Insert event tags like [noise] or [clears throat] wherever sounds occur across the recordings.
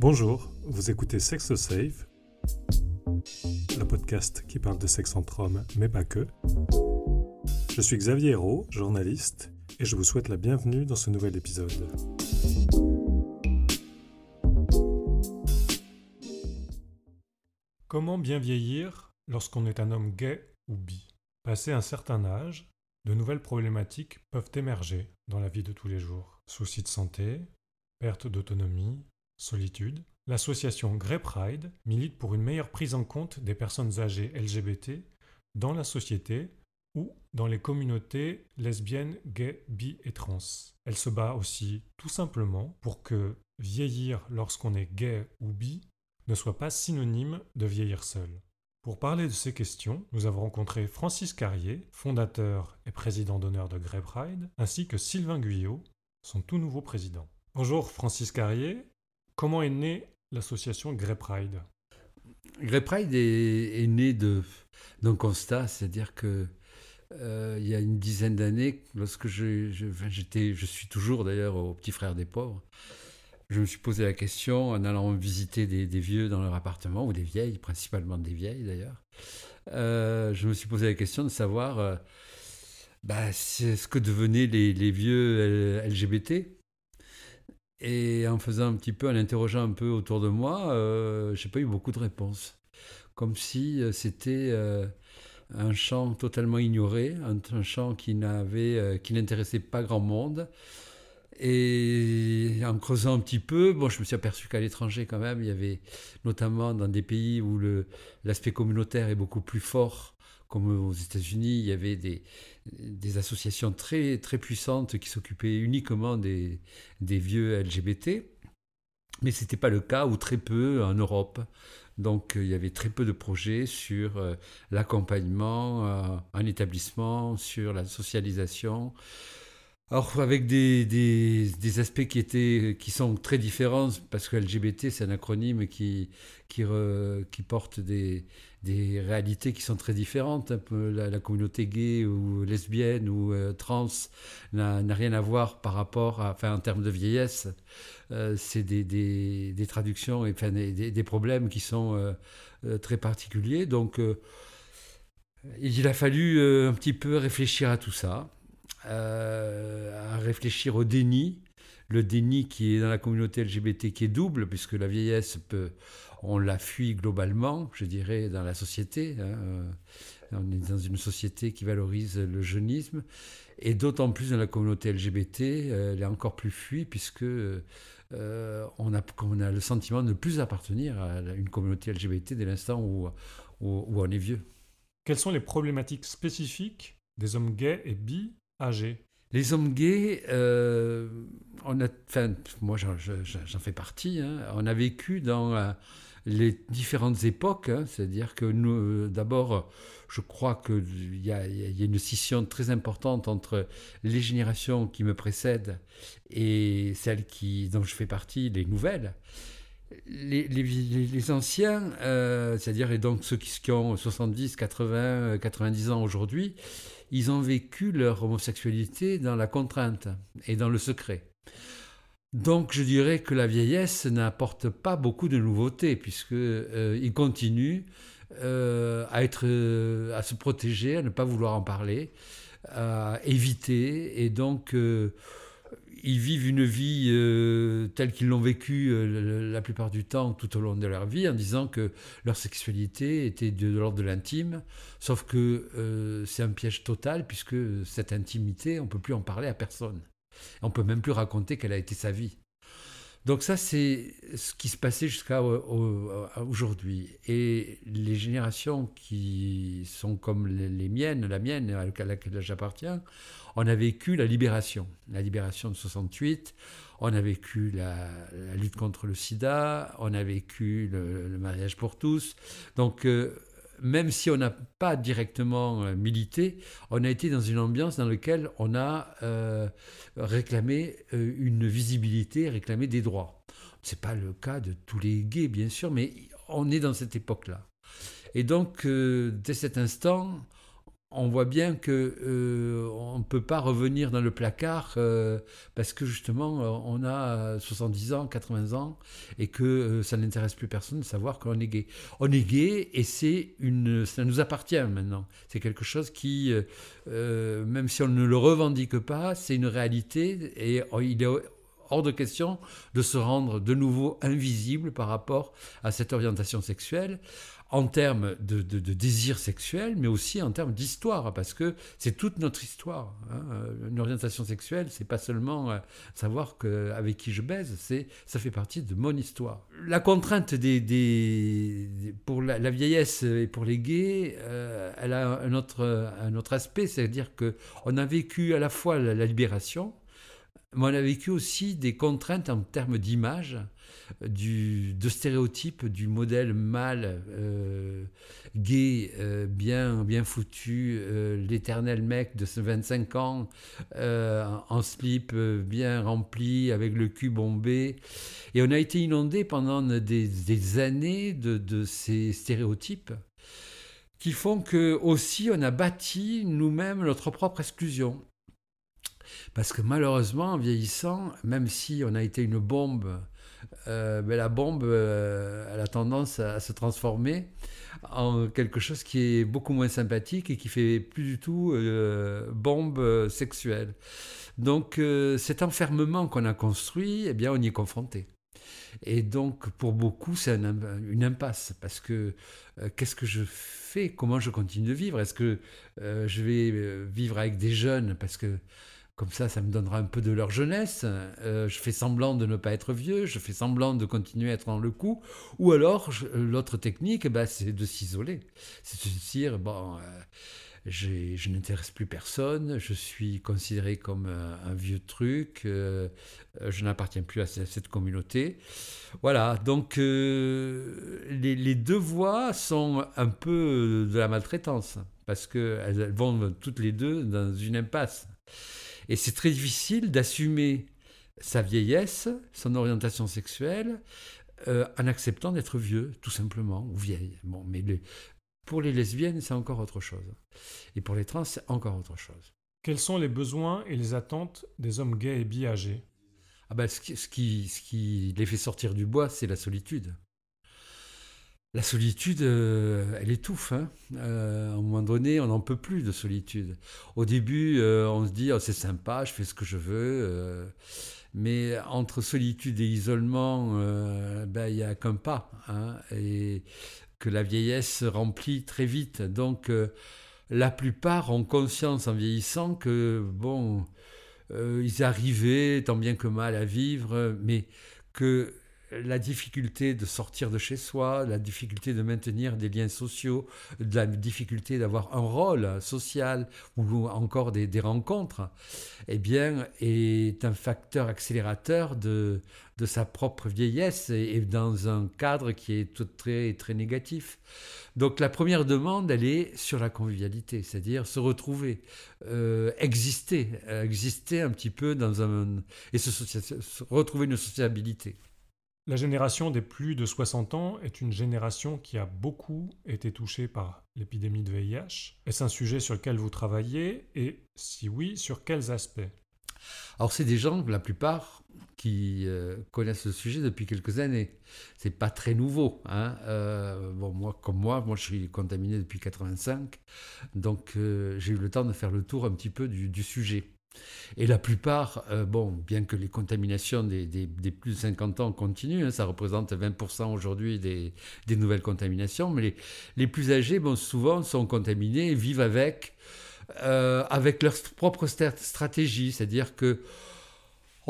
Bonjour, vous écoutez Sex Safe, le podcast qui parle de sexe entre hommes, mais pas que. Je suis Xavier Hérault, journaliste, et je vous souhaite la bienvenue dans ce nouvel épisode. Comment bien vieillir lorsqu'on est un homme gay ou bi? Passé un certain âge, de nouvelles problématiques peuvent émerger dans la vie de tous les jours. Soucis de santé, perte d'autonomie, solitude. L'association Grey Pride milite pour une meilleure prise en compte des personnes âgées LGBT dans la société ou dans les communautés lesbiennes, gays, bi et trans. Elle se bat aussi tout simplement pour que vieillir lorsqu'on est gay ou bi ne soit pas synonyme de vieillir seul. Pour parler de ces questions, nous avons rencontré Francis Carrier, fondateur et président d'honneur de Grey Pride, ainsi que Sylvain Guyot, son tout nouveau président. Bonjour Francis Carrier, comment est née l'association Grey Pride? Grey Pride est, né d'un constat, c'est-à-dire que euh, il y a une dizaine d'années, lorsque je, j'étais, je suis toujours d'ailleurs au Petit Frère des Pauvres, je me suis posé la question en allant visiter des, vieux dans leur appartement, ou des vieilles, principalement des vieilles d'ailleurs. Euh, je me suis posé la question de savoir euh, bah, ce que devenaient les vieux LGBT. Et en faisant un petit peu, en interrogeant un peu autour de moi, euh, j'ai pas eu beaucoup de réponses. Comme si euh, c'était un champ totalement ignoré, un, champ qui n'avait, qui n'intéressait pas grand monde. Et en creusant un petit peu, bon, je me suis aperçu qu'à l'étranger, quand même, il y avait, notamment dans des pays où l'aspect communautaire est beaucoup plus fort, comme aux États-Unis, il y avait des, associations très, très puissantes qui s'occupaient uniquement des, vieux LGBT. Mais ce n'était pas le cas, ou très peu, en Europe. Donc il y avait très peu de projets sur euh, l'accompagnement euh, en établissement, sur la socialisation. Alors avec des, aspects qui, étaient, qui sont très différents, parce que LGBT c'est un acronyme qui, qui porte des, des, réalités qui sont très différentes. La, communauté gay ou lesbienne ou euh, trans n'a rien à voir par rapport à, enfin en termes de vieillesse. Euh, c'est des, des, traductions et enfin, des, problèmes qui sont euh, très particuliers. Donc il a fallu un petit peu réfléchir à tout ça. À réfléchir au déni, le déni qui est dans la communauté LGBT qui est double, puisque la vieillesse, peut, on la fuit globalement, je dirais, dans la société. Hein, euh, on est dans une société qui valorise le jeunisme, et d'autant plus dans la communauté LGBT, euh, elle est encore plus fuie, puisque on, a, on, a, le sentiment de ne plus appartenir à une communauté LGBT dès l'instant où, où, où on est vieux. Quelles sont les problématiques spécifiques des hommes gays et bi âgés? Les hommes gays, euh, on a, moi j'en fais partie, hein. on a vécu dans euh, les différentes époques, hein. c'est-à-dire que nous, euh, d'abord, je crois qu'il y, a une scission très importante entre les générations qui me précèdent et celles qui, dont je fais partie, les nouvelles. Les, anciens, c'est-à-dire et donc ceux qui ont 70, 80, 90 ans aujourd'hui, ils ont vécu leur homosexualité dans la contrainte et dans le secret. Donc je dirais que la vieillesse n'apporte pas beaucoup de nouveautés puisqu'ils euh, continuent euh, euh, à se protéger, à ne pas vouloir en parler, à éviter et donc ils vivent une vie euh, telle qu'ils l'ont vécue euh, la plupart du temps tout au long de leur vie en disant que leur sexualité était de, l'ordre de l'intime, sauf que euh, c'est un piège total puisque cette intimité, on ne peut plus en parler à personne. On peut même plus raconter quelle a été sa vie. Donc ça, c'est ce qui se passait jusqu'à aujourd'hui. Et les générations qui sont comme les, miennes, la mienne, à laquelle j'appartiens, on a vécu la libération, la libération de 68, on a vécu la, lutte contre le sida, on a vécu le, mariage pour tous. Donc, euh, même si on n'a pas directement euh, milité, on a été dans une ambiance dans laquelle on a euh, réclamé une visibilité, réclamé des droits. Ce n'est pas le cas de tous les gays, bien sûr, mais on est dans cette époque-là. Et donc, dès cet instant, on voit bien que euh, on ne peut pas revenir dans le placard euh, parce que justement euh, on a 70 ans, 80 ans et que ça n'intéresse plus personne de savoir qu'on est gay. On est gay et c'est une, ça nous appartient maintenant. C'est quelque chose qui, même si on ne le revendique pas, c'est une réalité et il est hors de question de se rendre de nouveau invisible par rapport à cette orientation sexuelle en termes de, désir sexuel, mais aussi en termes d'histoire, parce que c'est toute notre histoire. Hein. Une orientation sexuelle, c'est pas seulement euh, savoir avec qui je baise, c'est ça fait partie de mon histoire. La contrainte pour la, vieillesse et pour les gays, euh, elle a un autre, un autre aspect, c'est-à-dire que on a vécu à la fois la libération, mais on a vécu aussi des contraintes en termes d'image du, de stéréotypes du modèle mâle, euh, gay, euh, bien, bien foutu, euh, l'éternel mec de 25 ans, en slip bien rempli, avec le cul bombé. Et on a été inondé pendant des, années de, de, ces stéréotypes qui font que aussi on a bâti nous-mêmes notre propre exclusion. Parce que malheureusement, en vieillissant, même si on a été une bombe euh, la bombe, euh, elle a tendance à, se transformer en quelque chose qui est beaucoup moins sympathique et qui fait plus du tout euh, bombe sexuelle. Donc cet enfermement qu'on a construit, eh bien on y est confronté. Et donc pour beaucoup c'est une impasse parce que qu'est-ce que je fais? Comment je continue de vivre? Est-ce que je vais vivre avec des jeunes? Parce que comme ça, ça me donnera un peu de leur jeunesse. Euh, je fais semblant de ne pas être vieux, je fais semblant de continuer à être dans le coup. Ou alors, l'autre technique, bah, c'est de s'isoler. C'est de se dire, bon, euh, je n'intéresse plus personne, je suis considéré comme un, vieux truc, euh, je n'appartiens plus à cette communauté. Voilà, donc les, les, deux voies sont un peu de la maltraitance, parce qu'elles vont toutes les deux dans une impasse. Et c'est très difficile d'assumer sa vieillesse, son orientation sexuelle, euh, en acceptant d'être vieux, tout simplement, ou vieille. Bon, mais pour les lesbiennes, c'est encore autre chose. Et pour les trans, c'est encore autre chose. Quels sont les besoins et les attentes des hommes gays et bi âgés? Ah ben, ce, qui, ce, qui, ce qui les fait sortir du bois, c'est la solitude. La solitude, euh, elle étouffe. Hein. Euh, à un moment donné, on n'en peut plus de solitude. Au début, euh, on se dit oh, c'est sympa, je fais ce que je veux. mais entre solitude et isolement, ben, il n'y a qu'un pas. Hein, et que la vieillesse remplit très vite. Donc, la plupart ont conscience en vieillissant que, bon, ils arrivaient tant bien que mal à vivre, mais que la difficulté de sortir de chez soi, la difficulté de maintenir des liens sociaux, la difficulté d'avoir un rôle social ou encore des, rencontres, eh bien, est un facteur accélérateur de, sa propre vieillesse et, dans un cadre qui est tout très, très négatif. Donc la première demande, elle est sur la convivialité, c'est-à-dire se retrouver, euh, exister, exister un petit peu dans un... et se retrouver une sociabilité. La génération des plus de 60 ans est une génération qui a beaucoup été touchée par l'épidémie de VIH. Est-ce un sujet sur lequel vous travaillez et si oui, sur quels aspects? Alors c'est des gens, la plupart, qui euh, connaissent le sujet depuis quelques années. C'est pas très nouveau. Hein. Euh, comme moi, moi je suis contaminé depuis 85, donc euh, j'ai eu le temps de faire le tour un petit peu du sujet. Et la plupart, euh, bon, bien que les contaminations des, plus de 50 ans continuent, hein, ça représente 20% aujourd'hui des, nouvelles contaminations, mais les, plus âgés, bon, souvent, sont contaminés et vivent avec, euh, avec leur propre stratégie, c'est-à-dire que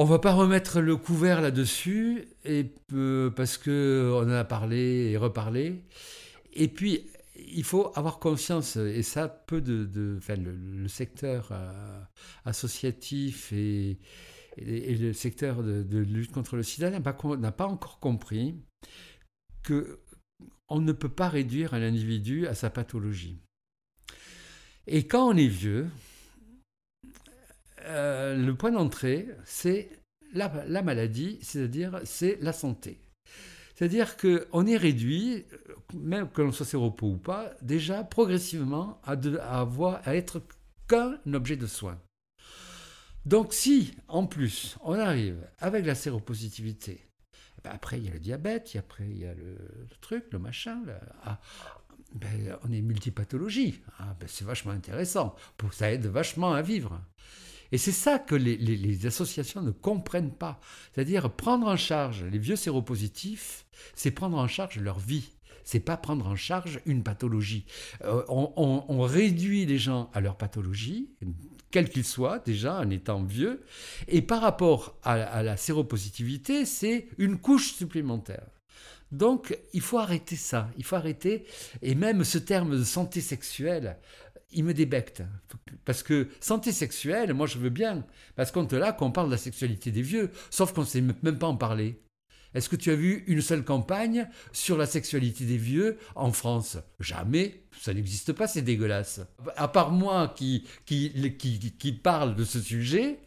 on va pas remettre le couvert là-dessus, euh, parce qu'on en a parlé et reparlé. Et puis, il faut avoir conscience, et ça, peu de, le, secteur euh, associatif et, le secteur de, lutte contre le sida n'a pas, encore compris que on ne peut pas réduire un individu à sa pathologie. Et quand on est vieux, euh, le point d'entrée, c'est la maladie, c'est-à-dire c'est la santé. C'est-à-dire qu'on est réduit, même que l'on soit séropo ou pas, déjà progressivement à, avoir, à être qu'un objet de soin. Donc si, en plus, on arrive avec la séropositivité, eh ben après il y a le diabète, après il y a le, truc, le machin, ah, ben, on est multipathologie. Ah, ben, c'est vachement intéressant. Ça aide vachement à vivre. Et c'est ça que les, associations ne comprennent pas. C'est-à-dire prendre en charge les vieux séropositifs, c'est prendre en charge leur vie. C'est pas prendre en charge une pathologie. Euh, on, réduit les gens à leur pathologie, quel qu'il soit, déjà en étant vieux. Et par rapport à la séropositivité, c'est une couche supplémentaire. Donc, il faut arrêter ça. Il faut arrêter. Et même ce terme de santé sexuelle, il me débecte. Parce que santé sexuelle, moi je veux bien. Parce qu'on te là qu'on parle de la sexualité des vieux, sauf qu'on ne sait même pas en parler. Est-ce que tu as vu une seule campagne sur la sexualité des vieux en France? Jamais. Ça n'existe pas, c'est dégueulasse. À part moi qui, qui, qui, parle de ce sujet,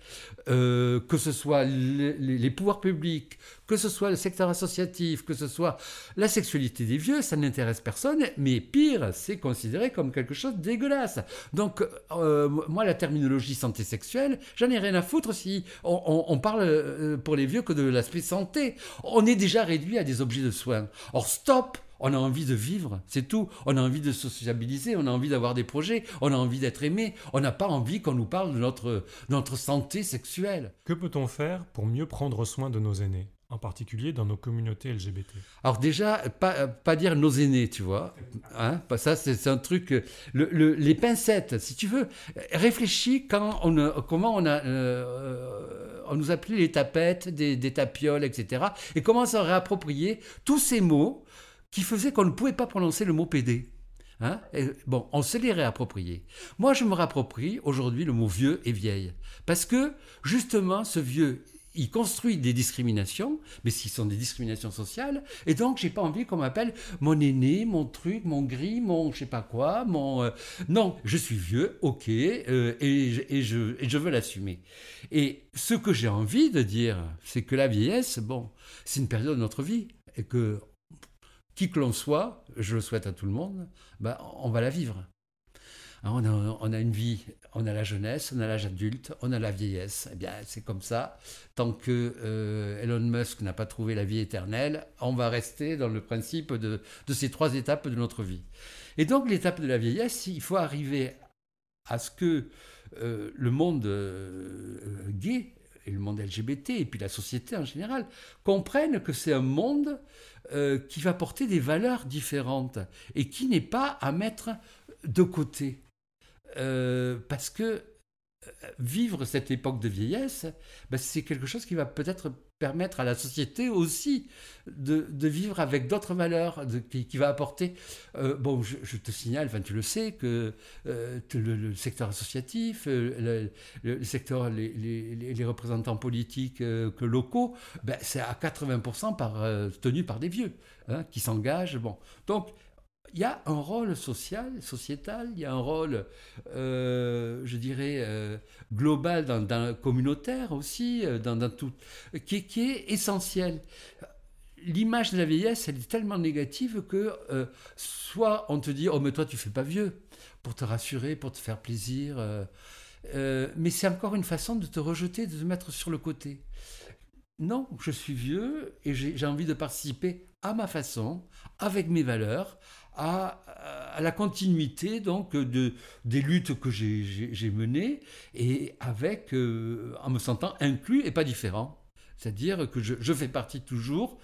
euh, que ce soit les, pouvoirs publics, que ce soit le secteur associatif, que ce soit la sexualité des vieux, ça n'intéresse personne, mais pire, c'est considéré comme quelque chose de dégueulasse. Donc, euh, moi, la terminologie santé sexuelle, j'en ai rien à foutre si on, on parle euh, pour les vieux que de l'aspect santé. On est déjà réduit à des objets de soins. Or, stop on a envie de vivre, c'est tout. On a envie de sociabiliser, on a envie d'avoir des projets, on a envie d'être aimé. On n'a pas envie qu'on nous parle de notre, notre santé sexuelle. Que peut-on faire pour mieux prendre soin de nos aînés en particulier dans nos communautés LGBT Alors déjà, pas, pas dire nos aînés, tu vois. Hein ça, c'est un truc... les pincettes, si tu veux, réfléchis quand on, comment on a... Euh, on nous appelait les tapettes, des, des tapioles, etc. Et comment ça réapproprier tous ces mots qui faisait qu'on ne pouvait pas prononcer le mot PD. Hein bon, on s'est les réappropriés. Moi, je me réapproprie aujourd'hui le mot vieux et vieille. Parce que, justement, ce vieux, il construit des discriminations, mais ce sont des discriminations sociales, et donc j'ai pas envie qu'on m'appelle mon aîné, mon truc, mon gris, mon je sais pas quoi, mon... Euh, non, je suis vieux, ok, euh, et, et, je, et je veux l'assumer. Et ce que j'ai envie de dire, c'est que la vieillesse, bon, c'est une période de notre vie, et que qui que l'on soit, je le souhaite à tout le monde, bah, on va la vivre. Hein, on a, une vie, on a la jeunesse, on a l'âge adulte, on a la vieillesse. Eh bien, c'est comme ça. Tant que euh, Elon Musk n'a pas trouvé la vie éternelle, on va rester dans le principe de, ces trois étapes de notre vie. Et donc, l'étape de la vieillesse, il faut arriver à ce que euh, le monde euh, gay et le monde LGBT, et puis la société en général, comprennent que c'est un monde euh, qui va porter des valeurs différentes et qui n'est pas à mettre de côté. Euh, parce que vivre cette époque de vieillesse, ben, c'est quelque chose qui va peut-être permettre à la société aussi de, vivre avec d'autres valeurs, qui, va apporter... Euh, bon, je, te signale, tu le sais, que euh, le, secteur associatif, euh, le, secteur, les, représentants politiques que locaux, ben, c'est à 80% par, tenu par des vieux, hein, qui s'engagent. Bon. Donc, il y a un rôle social, sociétal, il y a un rôle, euh, je dirais, euh, global, dans, communautaire aussi, euh, dans, tout, qui, est essentiel. L'image de la vieillesse, elle est tellement négative que soit on te dit, oh mais toi tu fais pas vieux, pour te rassurer, pour te faire plaisir, mais c'est encore une façon de te rejeter, de te mettre sur le côté. Non, je suis vieux et j'ai envie de participer à ma façon, avec mes valeurs, à, la continuité donc de, des luttes que j'ai menées et avec, euh, en me sentant inclus et pas différent. C'est-à-dire que je, fais partie toujours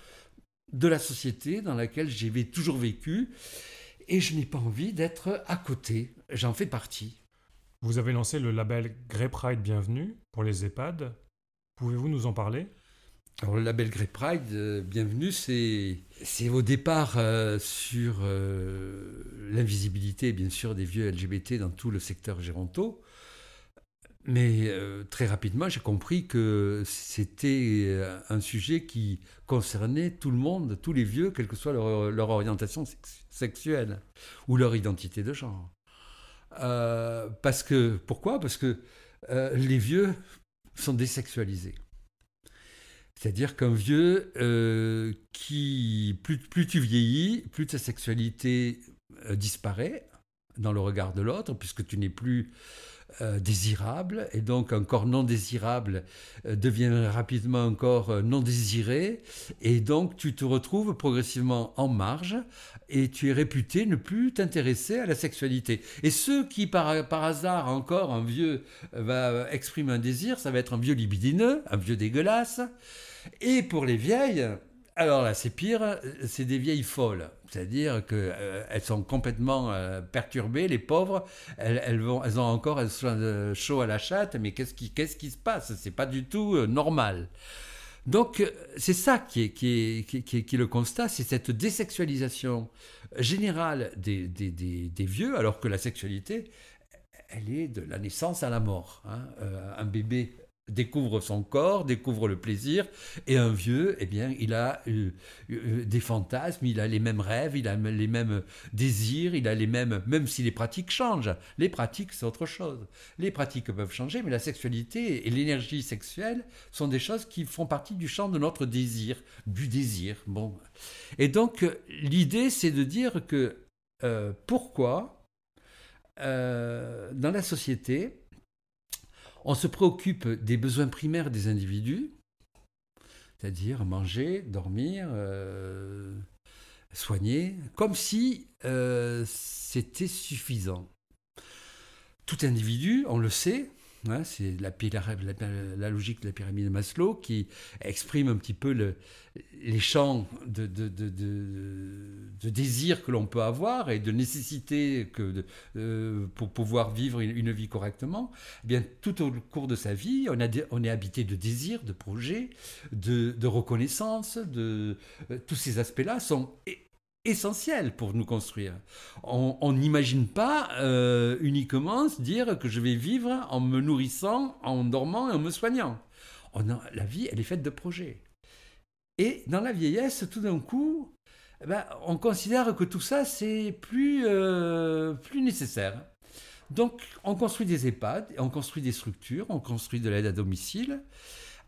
de la société dans laquelle j'ai toujours vécu et je n'ai pas envie d'être à côté. J'en fais partie. Vous avez lancé le label Grey Pride Bienvenue pour les EHPAD. Pouvez-vous nous en parler? Alors le label Grey Pride, euh, bienvenue, c'est, c'est au départ euh, sur euh, l'invisibilité, bien sûr, des vieux LGBT dans tout le secteur géronto. Mais très rapidement, j'ai compris que c'était un sujet qui concernait tout le monde, tous les vieux, quelle que soit leur, orientation sexuelle ou leur identité de genre. parce que, pourquoi? Parce que les vieux sont désexualisés. C'est-à-dire qu'un vieux euh, qui, plus, plus, tu vieillis, plus ta sexualité euh, disparaît dans le regard de l'autre, puisque tu n'es plus euh, désirable, et donc un corps non désirable devient rapidement un corps non désiré, et donc tu te retrouves progressivement en marge, et tu es réputé ne plus t'intéresser à la sexualité. Et ceux qui, par, par hasard, encore un vieux va exprimer un désir, ça va être un vieux libidineux, un vieux dégueulasse, et pour les vieilles, alors là, c'est pire, c'est des vieilles folles. C'est-à-dire qu'elles euh, sont complètement euh, perturbées, les pauvres. Elles, vont, elles ont encore elles sont, euh, chaud à la chatte, mais qu'est-ce qui, se passe? C'est pas du tout normal. Donc, c'est ça qui est, le constat, c'est cette désexualisation générale des, vieux, alors que la sexualité, elle est de la naissance à la mort. Hein. un bébé découvre son corps, découvre le plaisir, et un vieux, eh bien, il a euh, euh, des fantasmes, il a les mêmes rêves, il a les mêmes désirs, il a les mêmes, même si les pratiques changent. Les pratiques, c'est autre chose. Les pratiques peuvent changer, mais la sexualité et l'énergie sexuelle sont des choses qui font partie du champ de notre désir, du désir. Bon. Et donc, l'idée, c'est de dire que euh, pourquoi, dans la société, on se préoccupe des besoins primaires des individus, c'est-à-dire manger, dormir, euh, soigner, comme si euh, c'était suffisant. Tout individu, on le sait, C'est la, la, logique de la pyramide de Maslow qui exprime un petit peu le, les champs de, de, de, désir que l'on peut avoir et de nécessité que euh, pour pouvoir vivre une, vie correctement. Eh bien, tout au cours de sa vie, on, a, on est habité de désirs, de projets, de, reconnaissance, de, euh, tous ces aspects-là sont essentiel pour nous construire. On n'imagine pas euh, uniquement se dire que je vais vivre en me nourrissant, en dormant et en me soignant. On a, la vie, elle est faite de projets. Et dans la vieillesse, tout d'un coup, eh ben, on considère que tout ça, c'est plus, euh, plus nécessaire. Donc, on construit des EHPAD, on construit des structures, on construit de l'aide à domicile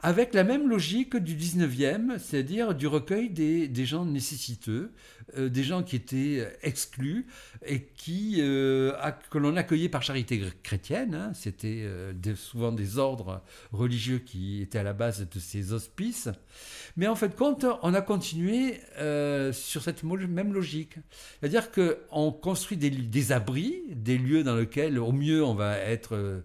avec la même logique du 19e, c'est-à-dire du recueil des, gens nécessiteux, euh, des gens qui étaient exclus et qui, euh, que l'on accueillait par charité chrétienne. Hein. C'était euh, souvent des ordres religieux qui étaient à la base de ces hospices. Mais en fait, compte, on a continué sur cette même logique. C'est-à-dire qu'on construit des, des, abris, des lieux dans lesquels, au mieux, on va être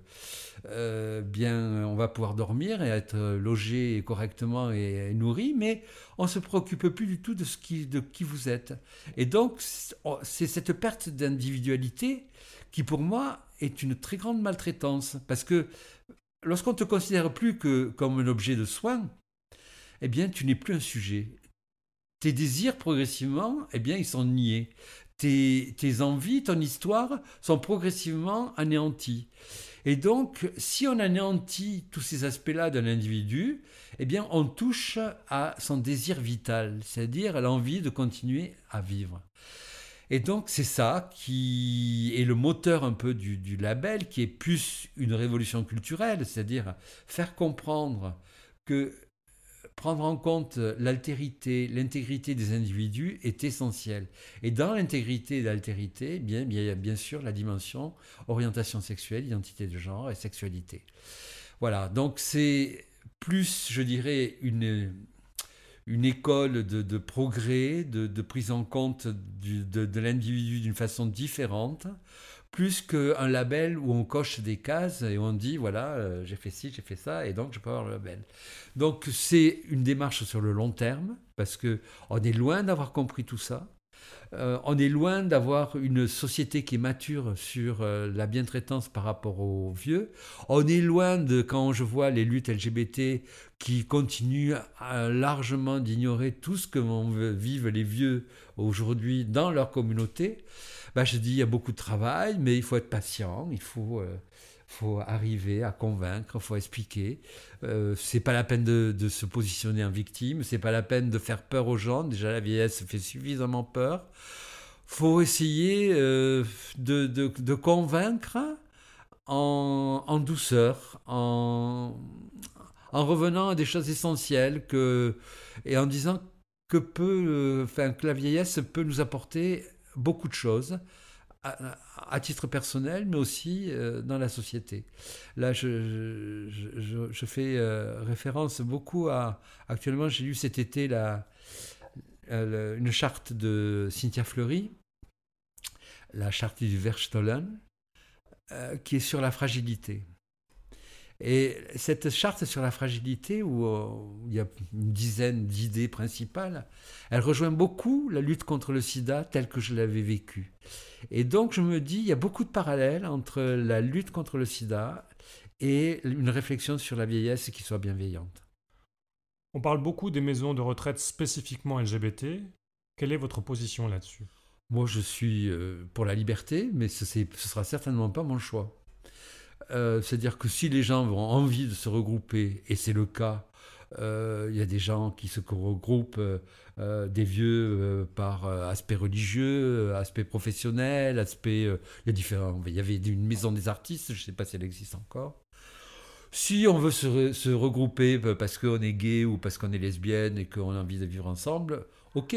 euh, bien, on va pouvoir dormir et être logé correctement et, nourri, mais on se préoccupe plus du tout de, ce qui, de qui vous êtes. Et donc, c'est cette perte d'individualité qui, pour moi, est une très grande maltraitance. Parce que lorsqu'on te considère plus que comme un objet de soin, eh bien, tu n'es plus un sujet. Tes désirs, progressivement, eh bien, ils sont niés. Tes, tes envies, ton histoire sont progressivement anéanties. Et donc, si on anéantit tous ces aspects-là d'un individu, eh bien, on touche à son désir vital, c'est-à-dire à l'envie de continuer à vivre. Et donc, c'est ça qui est le moteur un peu du, du label, qui est plus une révolution culturelle, c'est-à-dire faire comprendre que prendre en compte l'altérité, l'intégrité des individus est essentiel. Et dans l'intégrité et l'altérité, bien, il y a bien sûr la dimension orientation sexuelle, identité de genre et sexualité. Voilà, donc c'est plus, je dirais, une, une école de, progrès, de, prise en compte de l'individu d'une façon différente, plus qu'un label où on coche des cases et on dit voilà, euh, j'ai fait ci, j'ai fait ça, et donc je peux avoir le label. Donc c'est une démarche sur le long terme, parce que on est loin d'avoir compris tout ça. Euh, on est loin d'avoir une société qui est mature sur euh, la bientraitance par rapport aux vieux. On est loin de, quand je vois les luttes LGBT qui continuent largement d'ignorer tout ce que vivent les vieux aujourd'hui dans leur communauté. Bah, je dis, il y a beaucoup de travail, mais il faut être patient, il faut, euh, faut arriver à convaincre, il faut expliquer. Euh, c'est pas la peine de, se positionner en victime, c'est pas la peine de faire peur aux gens. Déjà, la vieillesse fait suffisamment peur. faut essayer euh, de, de, convaincre en, en douceur, en, en revenant à des choses essentielles que, et en disant que, peut, enfin, que la vieillesse peut nous apporter beaucoup de choses à, titre personnel, mais aussi euh, dans la société. Là, je, fais euh, référence beaucoup à... Actuellement, j'ai lu cet été la, euh, une charte de Cynthia Fleury, la charte du Verstollen, qui est sur la fragilité. Et cette charte sur la fragilité, où, il y a une dizaine d'idées principales, elle rejoint beaucoup la lutte contre le sida telle que je l'avais vécue. Et donc je me dis, il y a beaucoup de parallèles entre la lutte contre le sida et une réflexion sur la vieillesse qui soit bienveillante. On parle beaucoup des maisons de retraite spécifiquement LGBT. Quelle est votre position là-dessus? Moi, je suis euh, pour la liberté, mais ce ne sera certainement pas mon choix. Euh, c'est-à-dire que si les gens ont envie de se regrouper, et c'est le cas, euh, il y a des gens qui se regroupent, euh, des vieux par aspect religieux, aspect professionnel, aspect... il y a différents... Il y avait une maison des artistes, je ne sais pas si elle existe encore. Si on veut se, se regrouper parce qu'on est gay ou parce qu'on est lesbienne et qu'on a envie de vivre ensemble, ok.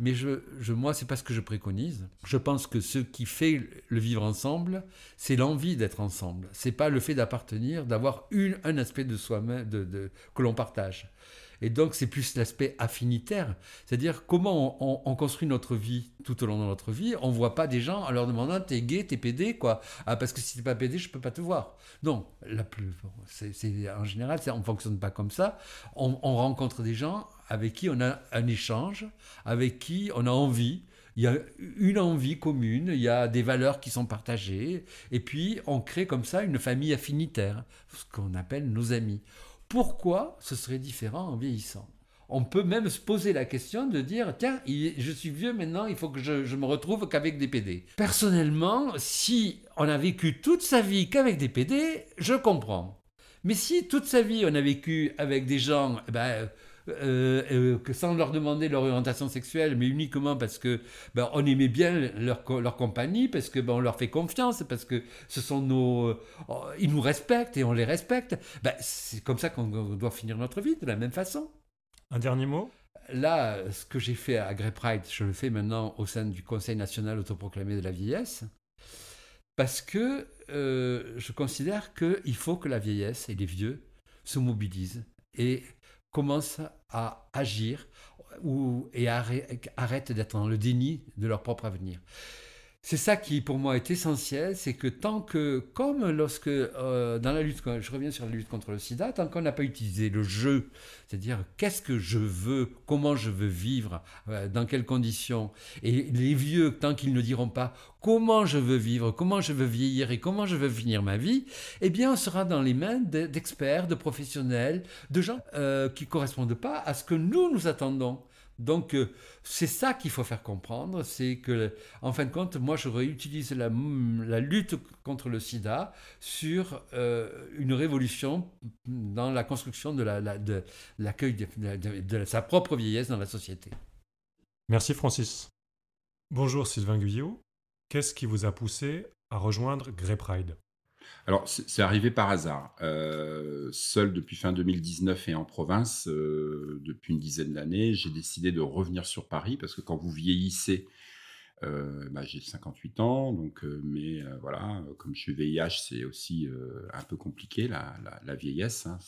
Mais je, je, moi, pas ce que je préconise. Je pense que ce qui fait le vivre ensemble, c'est l'envie d'être ensemble. C'est pas le fait d'appartenir, d'avoir un aspect de soi-même que l'on partage. Et donc, c'est plus l'aspect affinitaire, c'est-à-dire comment on, construit notre vie tout au long de notre vie. On voit pas des gens en leur demandant t'es gay, t'es pédé, quoi. Ah, parce que si t'es pas pédé, je peux pas te voir. Non, la plus, c'est, en général, on fonctionne pas comme ça. On rencontre des gens avec qui on a un échange, avec qui on a envie. Il y a une envie commune, il y a des valeurs qui sont partagées, et puis on crée comme ça une famille affinitaire, ce qu'on appelle nos amis. Pourquoi ce serait différent en vieillissant on peut même se poser la question de dire tiens, je suis vieux maintenant, il faut que je, me retrouve qu'avec des PD. Personnellement, si on a vécu toute sa vie qu'avec des PD, je comprends. Mais si toute sa vie on a vécu avec des gens, eh ben, euh, que sans leur demander leur orientation sexuelle, mais uniquement parce que ben, on aimait bien leur, leur compagnie, parce que ben, on leur fait confiance, parce que ce sont nos, euh, ils nous respectent et on les respecte. Ben, c'est comme ça qu'on doit finir notre vie, de la même façon. Un dernier mot? Là, ce que j'ai fait à Grey Pride, je le fais maintenant au sein du Conseil national autoproclamé de la vieillesse, parce que je considère qu'il faut que la vieillesse et les vieux se mobilisent et commencent à agir et arrêtent d'être dans le déni de leur propre avenir. C'est ça qui, pour moi, est essentiel, c'est que tant que, comme lorsque, euh, dans la lutte, je reviens sur la lutte contre le sida, tant qu'on n'a pas utilisé le jeu, c'est-à-dire qu'est-ce que je veux, comment je veux vivre, euh, dans quelles conditions, et les vieux, tant qu'ils ne diront pas comment je veux vivre, comment je veux vieillir et comment je veux finir ma vie, eh bien, on sera dans les mains d'experts, de professionnels, de gens euh, qui ne correspondent pas à ce que nous, nous attendons. Donc, euh, c'est ça qu'il faut faire comprendre, c'est que, en fin de compte, moi, je réutilise la, la lutte contre le sida sur euh, une révolution dans la construction de l'accueil de, sa propre vieillesse dans la société. Merci Francis. Bonjour Sylvain Guyot. Qu'est-ce qui vous a poussé à rejoindre Grey Pride? Alors, c'est arrivé par hasard. Euh, seul depuis fin 2019 et en province, euh, depuis une dizaine d'années, j'ai décidé de revenir sur Paris parce que quand vous vieillissez, euh, bah, j'ai 58 ans, donc, mais voilà, comme je suis VIH, c'est aussi un peu compliqué la, vieillesse. Hein.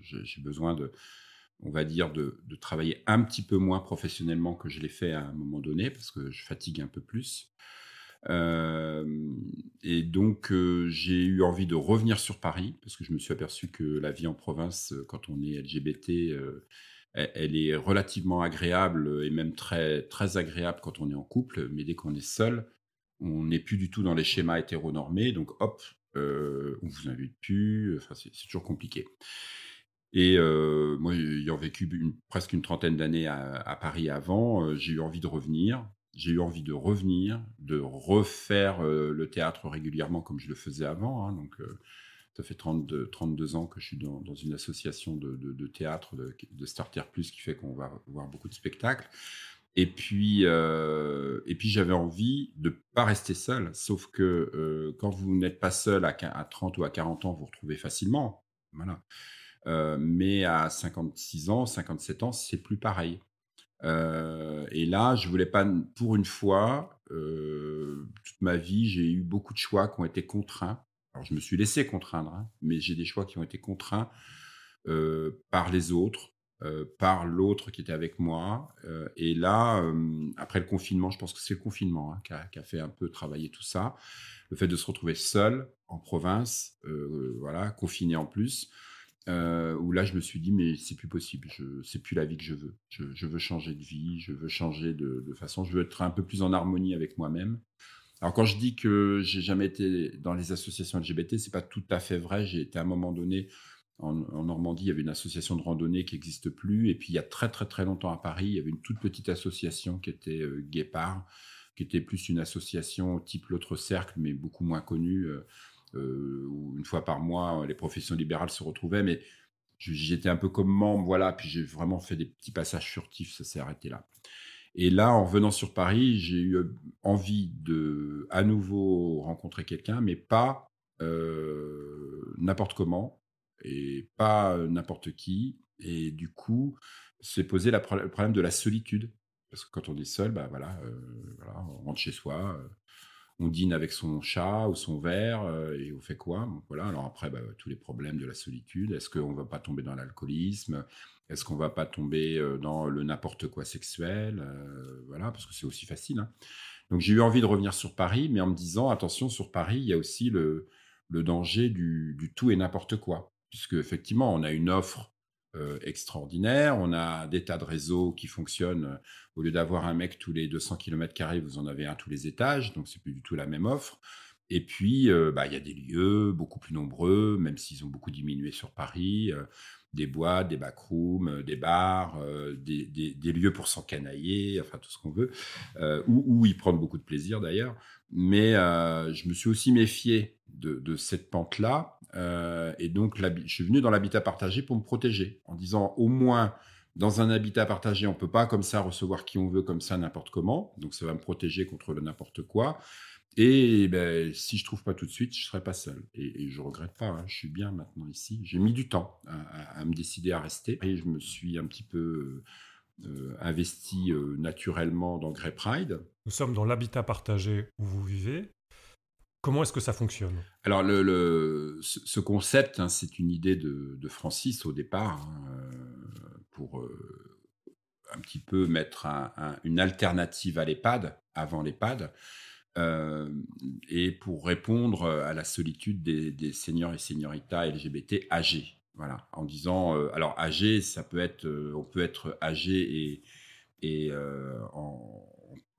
j'ai besoin de, on va dire, de, travailler un petit peu moins professionnellement que je l'ai fait à un moment donné parce que je fatigue un peu plus. Euh, et donc, euh, j'ai eu envie de revenir sur Paris parce que je me suis aperçu que la vie en province, euh, quand on est LGBT, elle, est relativement agréable et même très, très agréable quand on est en couple, mais dès qu'on est seul, on n'est plus du tout dans les schémas hétéronormés, donc hop, on vous invite plus, enfin, c'est toujours compliqué. Et moi, ayant vécu presque une trentaine d'années à, à, Paris avant, j'ai eu envie de revenir j'ai eu envie de revenir, de refaire euh, le théâtre régulièrement comme je le faisais avant. Hein, donc, euh, ça fait 32, 32 ans que je suis dans, une association de, théâtre de, Starter Plus qui fait qu'on va voir beaucoup de spectacles. Et puis, euh, et puis j'avais envie de pas rester seul. Sauf que quand vous n'êtes pas seul à, à, 30 ou à 40 ans, vous, vous retrouvez facilement. Voilà. mais à 56 ans, 57 ans, c'est plus pareil. Et là, je voulais pas, pour une fois, toute ma vie, j'ai eu beaucoup de choix qui ont été contraints. Alors, je me suis laissé contraindre, hein, mais j'ai des choix qui ont été contraints par les autres, par l'autre qui était avec moi. et là, après le confinement, je pense que c'est le confinement hein, qui, a, qui, a, fait un peu travailler tout ça. Le fait de se retrouver seul en province, voilà, confiné en plus, où là, je me suis dit, mais c'est plus possible, c'est plus la vie que je veux. Je, veux changer de vie, je veux changer de, façon, je veux être un peu plus en harmonie avec moi-même. Alors quand je dis que j'ai jamais été dans les associations LGBT, c'est pas tout à fait vrai. J'ai été à un moment donné en, Normandie, il y avait une association de randonnée qui n'existe plus. Et puis, il y a très, très, très longtemps à Paris, il y avait une toute petite association qui était euh, Guépard, qui était plus une association type l'autre cercle, mais beaucoup moins connue, euh, euh, où une fois par mois, les professions libérales se retrouvaient. Mais j'étais un peu comme membre, voilà. Puis j'ai vraiment fait des petits passages furtifs, ça s'est arrêté là. Et là, en revenant sur Paris, j'ai eu envie de à nouveau rencontrer quelqu'un, mais pas n'importe comment, et pas n'importe qui. Et du coup, c'est posé le problème de la solitude. Parce que quand on est seul, bah voilà on rentre chez soi, on dîne avec son chat ou son verre, et on fait quoi? Voilà. Alors après, bah, tous les problèmes de la solitude. Est-ce qu'on va pas tomber dans l'alcoolisme? Est-ce qu'on va pas tomber dans le n'importe quoi sexuel? Voilà, parce que c'est aussi facile. Hein. Donc j'ai eu envie de revenir sur Paris, mais en me disant, attention, sur Paris, il y a aussi le, le danger du, du tout et n'importe quoi puisque effectivement, on a une offre euh, extraordinaire, on a des tas de réseaux qui fonctionnent. Euh, au lieu d'avoir un mec tous les 200 km, vous en avez un tous les étages, donc c'est plus du tout la même offre. Et puis, euh, bah, il y a des lieux beaucoup plus nombreux, même s'ils ont beaucoup diminué sur Paris, des boîtes, des backrooms, des bars, des, des, lieux pour s'encanailler, enfin tout ce qu'on veut, où, où, y prendre beaucoup de plaisir d'ailleurs. Mais je me suis aussi méfié de, cette pente-là, euh, et donc, je suis venu dans l'habitat partagé pour me protéger, en disant au moins dans un habitat partagé, on peut pas comme ça recevoir qui on veut comme ça n'importe comment. Donc, ça va me protéger contre le n'importe quoi. Et ben, si je trouve pas tout de suite, je serai pas seul. Et, et je regrette pas. Hein. je suis bien maintenant ici. J'ai mis du temps à, me décider à rester. Et je me suis un petit peu euh, investi euh, naturellement dans Grey Pride. Nous sommes dans l'habitat partagé où vous vivez. Comment est-ce que ça fonctionne? Alors, ce concept, hein, c'est une idée de, Francis au départ, hein, euh, pour euh, un petit peu mettre une alternative à l'EHPAD, avant l'EHPAD, euh, et pour répondre à la solitude des, seniors et senioritas LGBT âgés. Voilà, en disant, alors âgé, ça peut être, on peut être âgé et, et en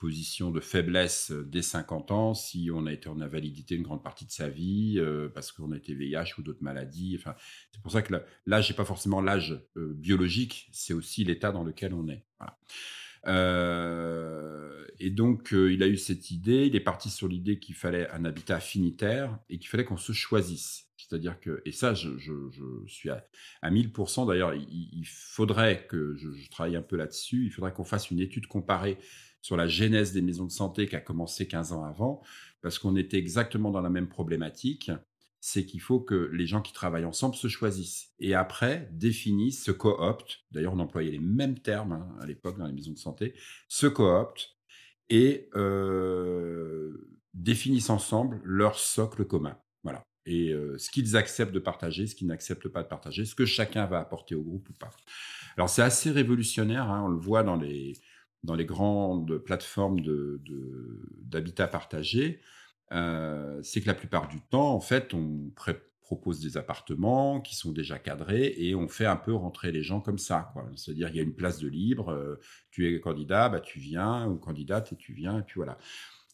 position de faiblesse dès 50 ans si on a été en invalidité une grande partie de sa vie euh, parce qu'on a été VIH ou d'autres maladies. Enfin, c'est pour ça que l'âge n'est pas forcément l'âge euh, biologique, c'est aussi l'état dans lequel on est. Euh, et donc, il a eu cette idée, il est parti sur l'idée qu'il fallait un habitat affinitaire et qu'il fallait qu'on se choisisse. C'est-à-dire que, et ça, je, suis à, 1000%, d'ailleurs, il, faudrait que je, je travaille un peu là-dessus, il faudrait qu'on fasse une étude comparée sur la genèse des maisons de santé qui a commencé 15 ans avant, parce qu'on était exactement dans la même problématique. C'est qu'il faut que les gens qui travaillent ensemble se choisissent et après définissent, se cooptent. D'ailleurs, on employait les mêmes termes hein, à l'époque dans les maisons de santé, se cooptent et euh, définissent ensemble leur socle commun. Voilà. Et euh, ce qu'ils acceptent de partager, ce qu'ils n'acceptent pas de partager, ce que chacun va apporter au groupe ou pas. Alors c'est assez révolutionnaire, hein, on le voit dans les, dans les grandes plateformes d'habitat de, partagé, euh, c'est que la plupart du temps, en fait, on propose des appartements qui sont déjà cadrés et on fait un peu rentrer les gens comme ça. C'est-à-dire, il y a une place de libre, euh, tu es candidat, bah, tu viens, ou candidate, et tu viens, et puis voilà.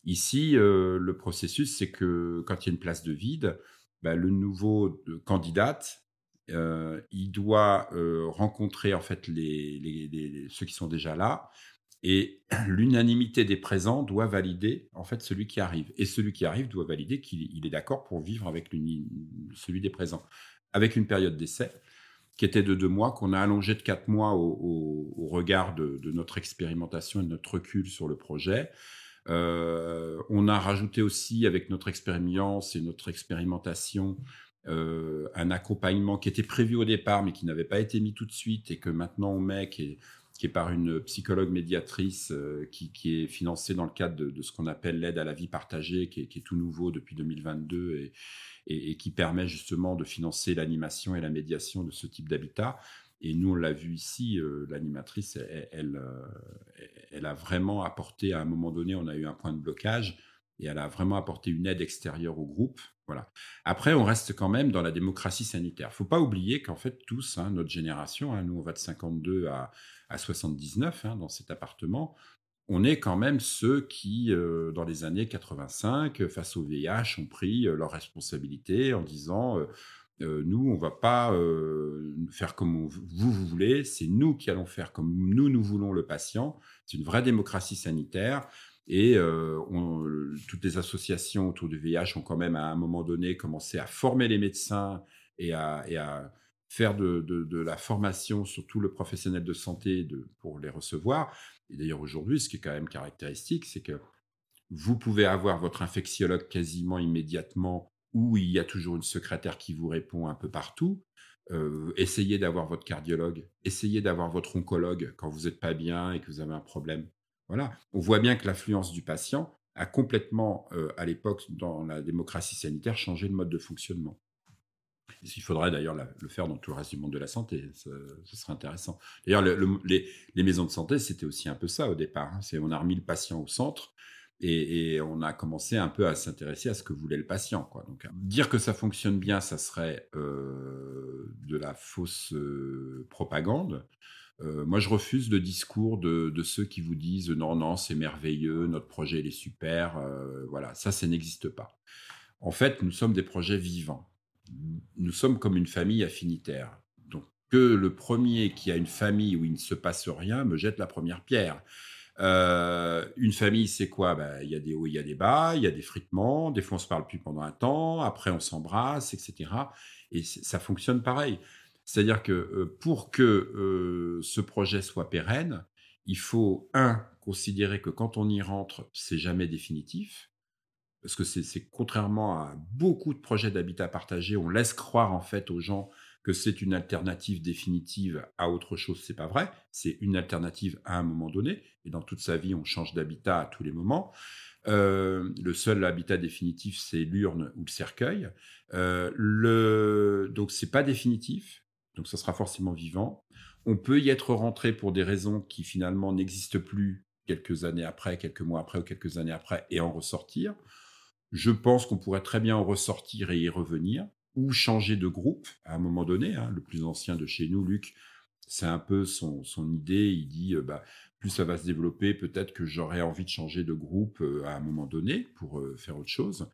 Ici, euh, le processus, c'est que quand il y a une place de vide, bah, le nouveau candidat, il doit rencontrer en fait les, ceux qui sont déjà là, et [clears throat] l'unanimité des présents doit valider en fait celui qui arrive. Et celui qui arrive doit valider qu'il est d'accord pour vivre avec celui des présents. Avec une période d'essai qui était de deux mois, qu'on a allongé de quatre mois au, regard de, notre expérimentation et de notre recul sur le projet. Euh, on a rajouté aussi, avec notre expérience et notre expérimentation, un accompagnement qui était prévu au départ, mais qui n'avait pas été mis tout de suite, et que maintenant on met, par une psychologue médiatrice qui, est financée dans le cadre de, ce qu'on appelle l'aide à la vie partagée, qui est, tout nouveau depuis 2022 et, et, qui permet justement de financer l'animation et la médiation de ce type d'habitat. Et nous, on l'a vu ici, euh, l'animatrice, elle, euh, elle, a vraiment apporté, à un moment donné, on a eu un point de blocage, et elle a vraiment apporté une aide extérieure au groupe. Voilà. Après, on reste quand même dans la démocratie sanitaire. Il ne faut pas oublier qu'en fait, tous, hein, notre génération, hein, nous, on va de 52 à, à 79 hein, dans cet appartement, on est quand même ceux qui, euh, dans les années 85, face au VIH, ont pris euh, leurs responsabilités en disant euh, nous, on va pas faire comme vous, vous voulez, c'est nous qui allons faire comme nous, nous voulons le patient. C'est une vraie démocratie sanitaire. Et toutes les associations autour du VIH ont quand même, à un moment donné, commencé à former les médecins et à, faire de, la formation sur tout le professionnel de santé pour les recevoir. Et d'ailleurs, aujourd'hui, ce qui est quand même caractéristique, c'est que vous pouvez avoir votre infectiologue quasiment immédiatement, ou il y a toujours une secrétaire qui vous répond un peu partout. Euh, essayez d'avoir votre cardiologue, essayez d'avoir votre oncologue quand vous n'êtes pas bien et que vous avez un problème. Voilà. On voit bien que l'influence du patient a complètement, euh, à l'époque, dans la démocratie sanitaire, changé le mode de fonctionnement. Il faudrait d'ailleurs le faire dans tout le reste du monde de la santé. Ce, serait intéressant. D'ailleurs, les, maisons de santé, c'était aussi un peu ça au départ. Hein. on a remis le patient au centre et, on a commencé un peu à s'intéresser à ce que voulait le patient. Donc, dire que ça fonctionne bien, ça serait euh, de la fausse euh, propagande. Euh, moi, je refuse le discours de, de, ceux qui vous disent non, non, c'est merveilleux, notre projet il est super. voilà, ça, ça n'existe pas. En fait, nous sommes des projets vivants nous sommes comme une famille affinitaire. Donc, que le premier qui a une famille où il ne se passe rien me jette la première pierre. Euh, une famille, c'est quoi? Ben, Il y a des hauts, il y a des bas, il y a des fritements, des fois on se parle plus pendant un temps, après on s'embrasse, etc. Et ça fonctionne pareil. C'est-à-dire que euh, pour que euh, ce projet soit pérenne, il faut, un, considérer que quand on y rentre, c'est jamais définitif parce que c'est contrairement à beaucoup de projets d'habitat partagé, on laisse croire en fait aux gens que c'est une alternative définitive à autre chose. C'est pas vrai. C'est une alternative à un moment donné. Et dans toute sa vie, on change d'habitat à tous les moments. Euh, le seul habitat définitif, c'est l'urne ou le cercueil. Euh, le... Donc, c'est pas définitif. Donc, ça sera forcément vivant. On peut y être rentré pour des raisons qui finalement n'existent plus quelques années après, quelques mois après ou quelques années après, et en ressortir. Je pense qu'on pourrait très bien en ressortir et y revenir, ou changer de groupe à un moment donné. Hein. Le plus ancien de chez nous, Luc, c'est un peu son, idée. Il dit, euh, bah, plus ça va se développer, peut-être que j'aurais envie de changer de groupe euh, à un moment donné pour euh, faire autre chose.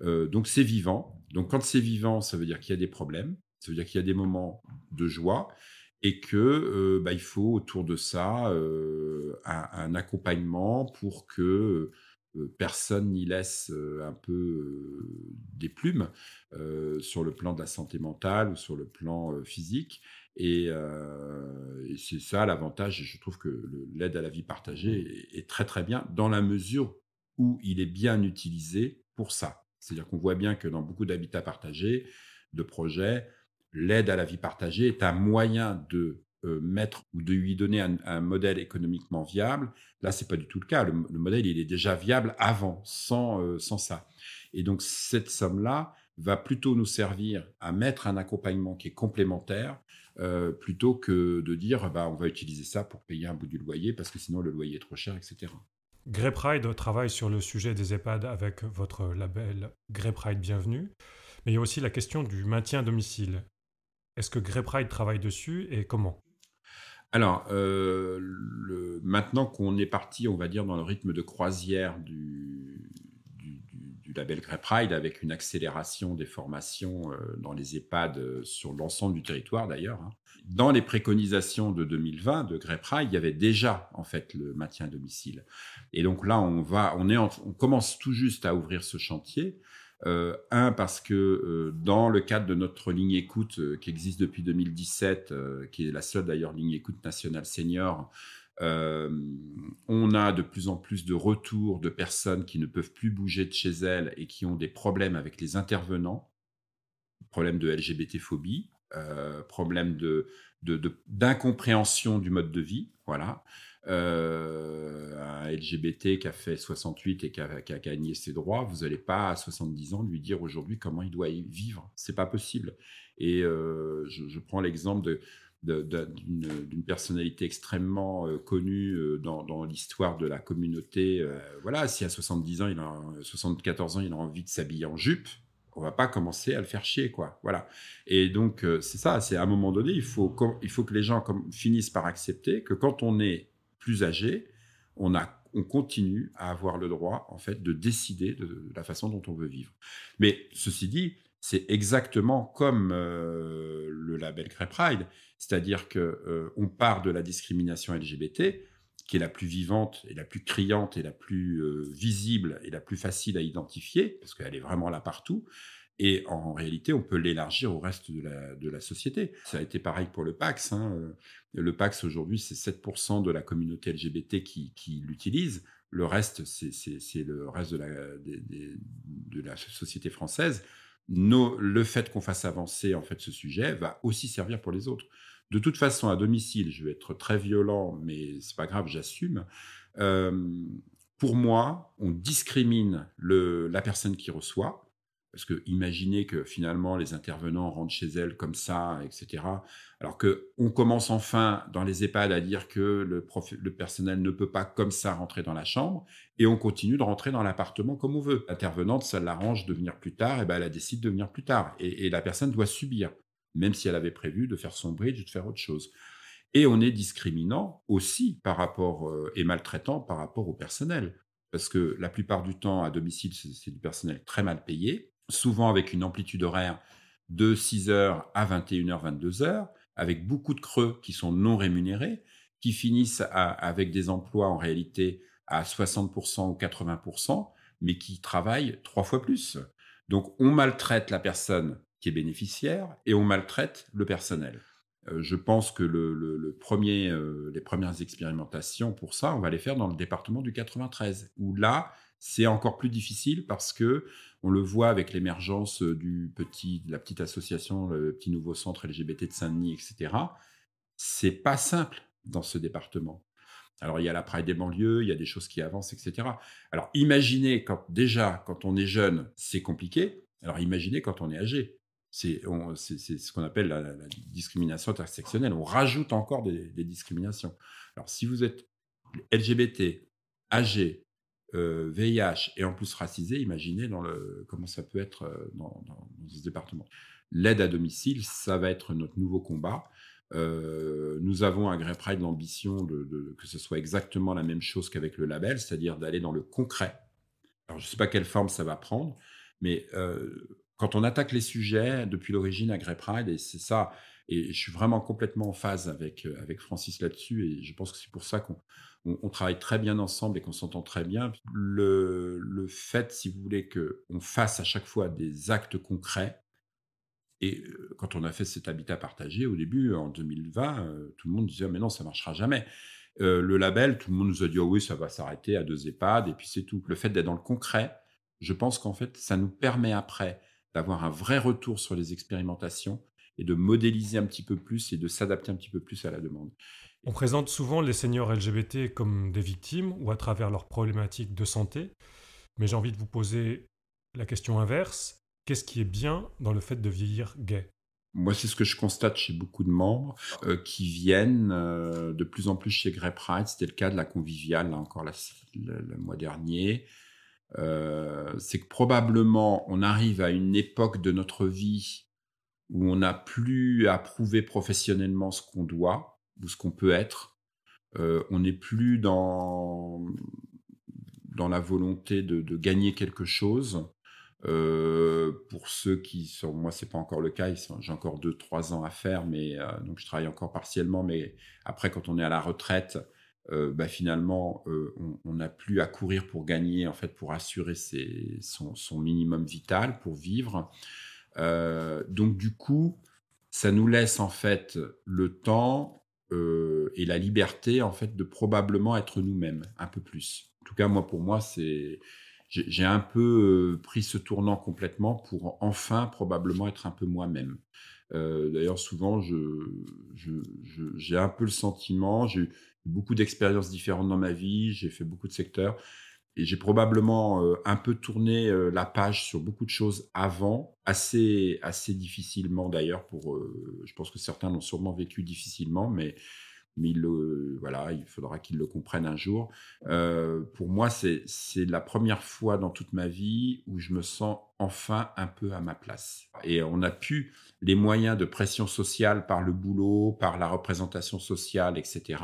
donc c'est vivant. Donc quand c'est vivant, ça veut dire qu'il y a des problèmes, ça veut dire qu'il y a des moments de joie et que bah, il faut autour de ça un, accompagnement pour que personne n'y laisse un peu des plumes sur le plan de la santé mentale ou sur le plan physique. Et, c'est ça l'avantage. Je trouve que l'aide à la vie partagée est, très très bien dans la mesure où il est bien utilisé pour ça. C'est-à-dire qu'on voit bien que dans beaucoup d'habitats partagés, de projets, l'aide à la vie partagée est un moyen de euh, mettre ou de lui donner un, modèle économiquement viable. Là, c'est pas du tout le cas. Le, modèle, il est déjà viable avant, sans, euh, sans ça. Et donc, cette somme-là va plutôt nous servir à mettre un accompagnement qui est complémentaire, euh, plutôt que de dire, bah, on va utiliser ça pour payer un bout du loyer, parce que sinon le loyer est trop cher, etc. Grey Pride travaille sur le sujet des EHPAD avec votre label Grey Pride Bienvenue, mais il y a aussi la question du maintien à domicile. Est-ce que Grey Pride travaille dessus et comment? Alors, euh, maintenant qu'on est parti, on va dire, dans le rythme de croisière du, label Grey Pride, avec une accélération des formations euh, dans les EHPAD euh, sur l'ensemble du territoire d'ailleurs, hein. dans les préconisations de 2020 de Grey Pride, il y avait déjà en fait le maintien à domicile. Et donc là, on va, on est, on commence tout juste à ouvrir ce chantier. Euh, un, parce que euh, dans le cadre de notre ligne écoute euh, qui existe depuis 2017, qui est la seule d'ailleurs ligne écoute nationale senior, on a de plus en plus de retours de personnes qui ne peuvent plus bouger de chez elles et qui ont des problèmes avec les intervenants. problème de LGBT-phobie, problème de d'incompréhension du mode de vie, voilà. Un LGBT qui a fait 68 et qui a, gagné ses droits, vous n'allez pas à 70 ans lui dire aujourd'hui comment il doit y vivre. C'est pas possible. Et je, prends l'exemple de d'une personnalité extrêmement connue dans, l'histoire de la communauté. voilà, si à 70 ans, il a 74 ans, il a envie de s'habiller en jupe, on va pas commencer à le faire chier, quoi. Voilà. Et donc, c'est ça, c'est à un moment donné, il faut, il faut que les gens finissent par accepter que quand on est plus âgé, on, a, on continue à avoir le droit, en fait, de décider de la façon dont on veut vivre. Mais ceci dit, c'est exactement comme le label Grey Pride, c'est-à-dire que on part de la discrimination LGBT, qui est la plus vivante et la plus criante et la plus visible et la plus facile à identifier, parce qu'elle est vraiment là partout. Et en réalité, on peut l'élargir au reste de la, société. Ça a été pareil pour le Pax. Hein, le Pax, aujourd'hui, c'est 7% de la communauté LGBT qui, l'utilise. Le reste, c'est le reste de la, de la société française le fait qu'on fasse avancer en fait ce sujet va aussi servir pour les autres. De toute façon, à domicile, je vais être très violent, mais c'est pas grave, j'assume. Euh, pour moi, on discrimine la personne qui reçoit, parce que imaginez que finalement les intervenants rentrent chez elles comme ça, etc. Alors que on commence enfin dans les EHPAD à dire que le, personnel ne peut pas comme ça rentrer dans la chambre, et on continue de rentrer dans l'appartement comme on veut. L'intervenante, ça l'arrange de venir plus tard, et ben elle décide de venir plus tard, et, la personne doit subir, même si elle avait prévu de faire son bridge ou de faire autre chose. Et on est discriminant aussi par rapport euh, et maltraitant par rapport au personnel, parce que la plupart du temps à domicile, c'est du personnel très mal payé souvent avec une amplitude horaire de 6h à 21h, 22h, avec beaucoup de creux qui sont non rémunérés, qui finissent avec des emplois en réalité à 60% ou 80%, mais qui travaillent trois fois plus. Donc on maltraite la personne qui est bénéficiaire et on maltraite le personnel. Euh, je pense que le, premier, euh, les premières expérimentations pour ça, on va les faire dans le département du 93, où là, c'est encore plus difficile parce que on le voit avec l'émergence du petit, de la petite association, le petit nouveau centre LGBT de Saint-Denis, etc. C'est pas simple dans ce département. Alors il y a la Pride des banlieues, il y a des choses qui avancent, etc. Alors imaginez quand déjà quand on est jeune, c'est compliqué. Alors imaginez quand on est âgé. C'est ce qu'on appelle la, discrimination intersectionnelle. On rajoute encore des discriminations. Alors si vous êtes LGBT, âgé, VIH euh, et en plus racisé, imaginez dans le, comment ça peut être euh, dans, ce département. L'aide à domicile, ça va être notre nouveau combat. Euh, nous avons à Grey Pride l'ambition de, que ce soit exactement la même chose qu'avec le label, c'est-à-dire d'aller dans le concret. Alors, je ne sais pas quelle forme ça va prendre, mais quand on attaque les sujets depuis l'origine à Grey Pride, et c'est ça, et je suis vraiment complètement en phase avec, avec Francis là-dessus, et je pense que c'est pour ça qu'on on, travaille très bien ensemble et qu'on s'entend très bien. Le, fait, si vous voulez, qu'on fasse à chaque fois des actes concrets, et euh, quand on a fait cet habitat partagé au début, en 2020, euh, tout le monde disait, mais non, ça marchera jamais. Euh, le label, tout le monde nous a dit, oh oui, ça va s'arrêter à deux EHPAD, et puis c'est tout. Le fait d'être dans le concret, je pense qu'en fait, ça nous permet après d'avoir un vrai retour sur les expérimentations et de modéliser un petit peu plus et de s'adapter un petit peu plus à la demande. On présente souvent les seniors LGBT comme des victimes ou à travers leurs problématiques de santé, mais j'ai envie de vous poser la question inverse. Qu'est-ce qui est bien dans le fait de vieillir gay? Moi, c'est ce que je constate chez beaucoup de membres euh, qui viennent euh, de plus en plus chez Grey Pride. C'était le cas de la conviviale, là encore le, mois dernier. Euh, c'est que probablement on arrive à une époque de notre vie où on n'a plus à prouver professionnellement ce qu'on doit ou ce qu'on peut être. Euh, on n'est plus dans, dans la volonté de, gagner quelque chose. Euh, pour ceux qui sont, moi c'est pas encore le cas, j'ai encore deux trois ans à faire, mais euh, donc je travaille encore partiellement. Mais après, quand on est à la retraite, bah, finalement, on n'a plus à courir pour gagner, en fait, pour assurer son, minimum vital pour vivre. Donc du coup, ça nous laisse en fait le temps euh, et la liberté en fait de probablement être nous-mêmes un peu plus. En tout cas, moi pour moi, c'est j'ai un peu euh, pris ce tournant complètement pour enfin probablement être un peu moi-même. Euh, d'ailleurs, souvent, j'ai un peu le sentiment, j'ai eu beaucoup d'expériences différentes dans ma vie, j'ai fait beaucoup de secteurs, et j'ai probablement euh, un peu tourné la page sur beaucoup de choses avant, assez, assez difficilement d'ailleurs. Pour, je pense que certains l'ont sûrement vécu difficilement, mais mais il, voilà, il faudra qu'ils le comprennent un jour. Euh, pour moi, c'est la première fois dans toute ma vie où je me sens enfin un peu à ma place. Et on a pu, les moyens de pression sociale par le boulot, par la représentation sociale, etc.,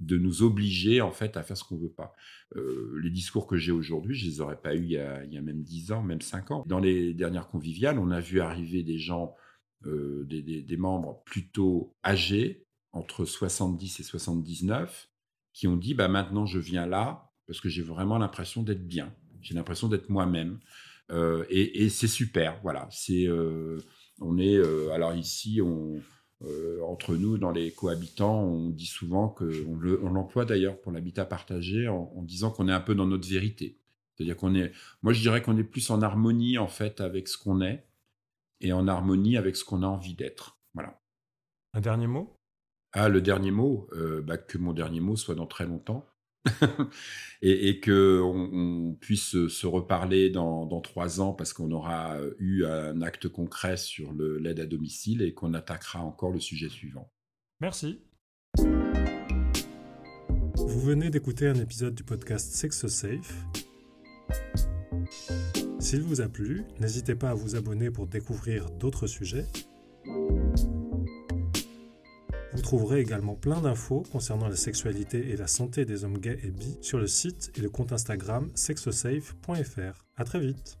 de nous obliger en fait à faire ce qu'on veut pas. Euh, les discours que j'ai aujourd'hui, je les aurais pas eu il y, a, il y a même 10 ans, même 5 ans. Dans les dernières conviviales, on a vu arriver des gens, euh, des, membres plutôt âgés, entre 70 et 79 qui ont dit bah maintenant je viens là parce que j'ai vraiment l'impression d'être bien, j'ai l'impression d'être moi-même euh, et, c'est super. Voilà, on est alors ici on entre nous dans les cohabitants on dit souvent que on l'emploie d'ailleurs pour l'habitat partagé en, en disant qu'on est un peu dans notre vérité. C'est-à-dire qu'on est, moi je dirais qu'on est plus en harmonie en fait avec ce qu'on est et en harmonie avec ce qu'on a envie d'être. Voilà. Un dernier mot? Ah, le dernier mot, euh, bah, que mon dernier mot soit dans très longtemps. [laughs] et, et que on, puisse se reparler dans, trois ans parce qu'on aura eu un acte concret sur l'aide à domicile et qu'on attaquera encore le sujet suivant. Merci. Vous venez d'écouter un épisode du podcast Sex Safe. S'il vous a plu, n'hésitez pas à vous abonner pour découvrir d'autres sujets. Vous trouverez également plein d'infos concernant la sexualité et la santé des hommes gays et bi sur le site et le compte Instagram sexosafe.fr. A très vite